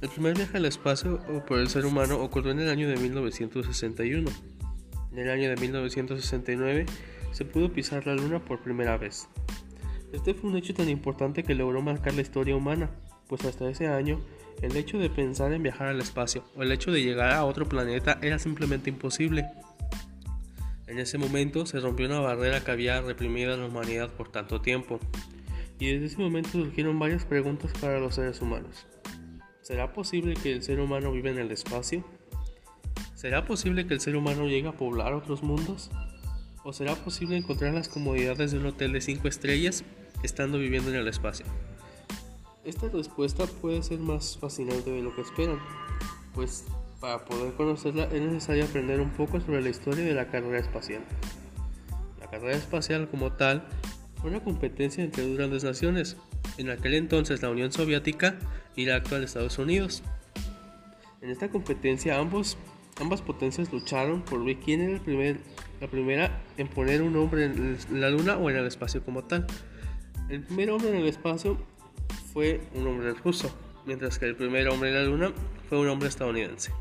El primer viaje al espacio por el ser humano ocurrió en el año de 1961. En el año de 1969 se pudo pisar la Luna por primera vez. Este fue un hecho tan importante que logró marcar la historia humana, pues hasta ese año el hecho de pensar en viajar al espacio o el hecho de llegar a otro planeta era simplemente imposible. En ese momento se rompió una barrera que había reprimido a la humanidad por tanto tiempo, y desde ese momento surgieron varias preguntas para los seres humanos. ¿Será posible que el ser humano viva en el espacio? ¿Será posible que el ser humano llegue a poblar otros mundos? ¿O será posible encontrar las comodidades de un hotel de 5 estrellas estando viviendo en el espacio? Esta respuesta puede ser más fascinante de lo que esperan, pues para poder conocerla es necesario aprender un poco sobre la historia de la carrera espacial. La carrera espacial como tal fue una competencia entre grandes naciones, en aquel entonces la Unión Soviética y la actual Estados Unidos. En esta competencia ambos, ambas potencias lucharon por ver quién era el primer, la primera en poner un hombre en la Luna o en el espacio como tal. El primer hombre en el espacio fue un hombre ruso, mientras que el primer hombre en la Luna fue un hombre estadounidense.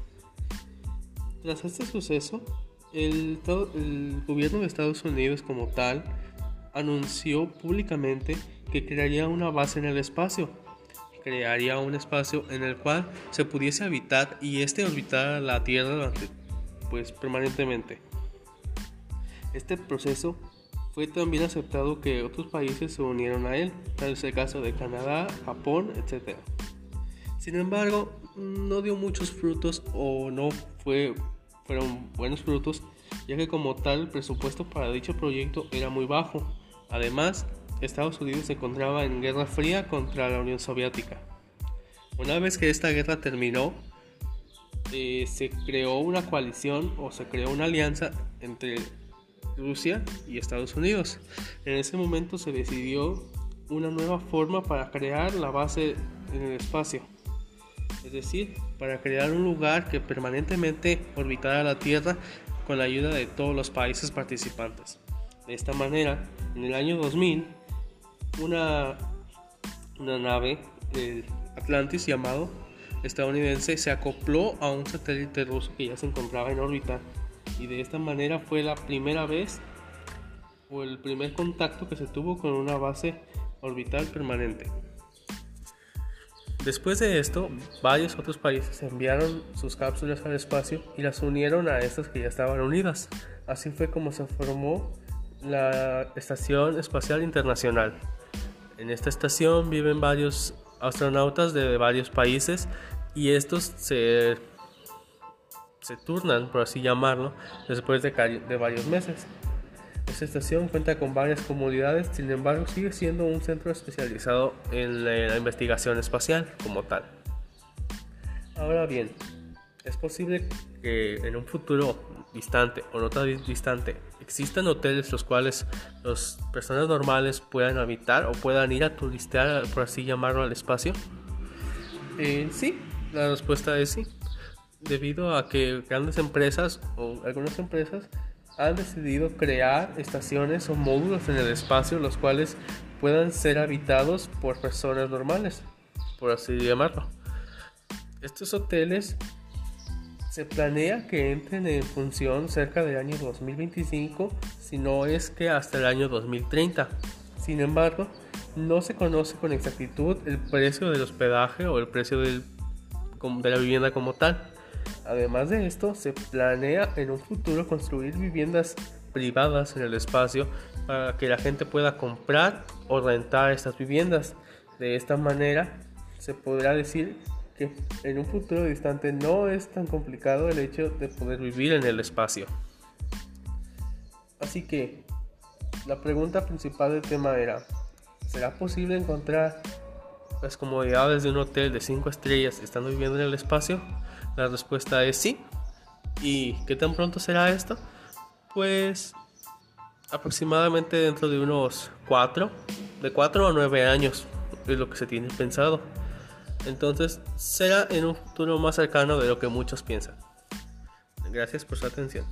Tras este suceso, el, el gobierno de Estados Unidos como tal anunció públicamente crearía una base en el espacio. Crearía un espacio en el cual se pudiese habitar y este orbitara la Tierra pues permanentemente. Este proceso fue también aceptado que otros países se unieron a él, tal es el caso de Canadá, Japón, etc. Sin embargo, no dio muchos frutos o no fue, fueron buenos frutos, ya que como tal el presupuesto para dicho proyecto era muy bajo. Además, Estados Unidos se encontraba en guerra fría contra la Unión Soviética. Una vez que esta guerra terminó, eh, se creó una coalición o se creó una alianza entre Rusia y Estados Unidos. En ese momento se decidió una nueva forma para crear la base en el espacio. Es decir, para crear un lugar que permanentemente orbitara la Tierra con la ayuda de todos los países participantes. De esta manera, en el año 2000, una, una nave, el Atlantis llamado estadounidense, se acopló a un satélite ruso que ya se encontraba en órbita y de esta manera fue la primera vez o el primer contacto que se tuvo con una base orbital permanente. Después de esto, varios otros países enviaron sus cápsulas al espacio y las unieron a estas que ya estaban unidas. Así fue como se formó la Estación Espacial Internacional. En esta estación viven varios astronautas de varios países y estos se se turnan, por así llamarlo, después de, de varios meses. Esta estación cuenta con varias comunidades, sin embargo sigue siendo un centro especializado en la investigación espacial como tal. Ahora bien, es posible que en un futuro distante o no tan distante existan hoteles los cuales las personas normales puedan habitar o puedan ir a turistear, por así llamarlo, al espacio. Eh, sí, la respuesta es sí debido a que grandes empresas o algunas empresas han decidido crear estaciones o módulos en el espacio los cuales puedan ser habitados por personas normales, por así llamarlo. Estos hoteles se planea que entren en función cerca del año 2025, si no es que hasta el año 2030. Sin embargo, no se conoce con exactitud el precio del hospedaje o el precio de la vivienda como tal. Además de esto, se planea en un futuro construir viviendas privadas en el espacio para que la gente pueda comprar o rentar estas viviendas. De esta manera, se podrá decir que en un futuro distante no es tan complicado el hecho de poder vivir en el espacio. Así que, la pregunta principal del tema era, ¿será posible encontrar las comodidades de un hotel de 5 estrellas estando viviendo en el espacio? La respuesta es sí. ¿Y qué tan pronto será esto? Pues aproximadamente dentro de unos 4, de 4 a 9 años es lo que se tiene pensado. Entonces será en un futuro más cercano de lo que muchos piensan. Gracias por su atención.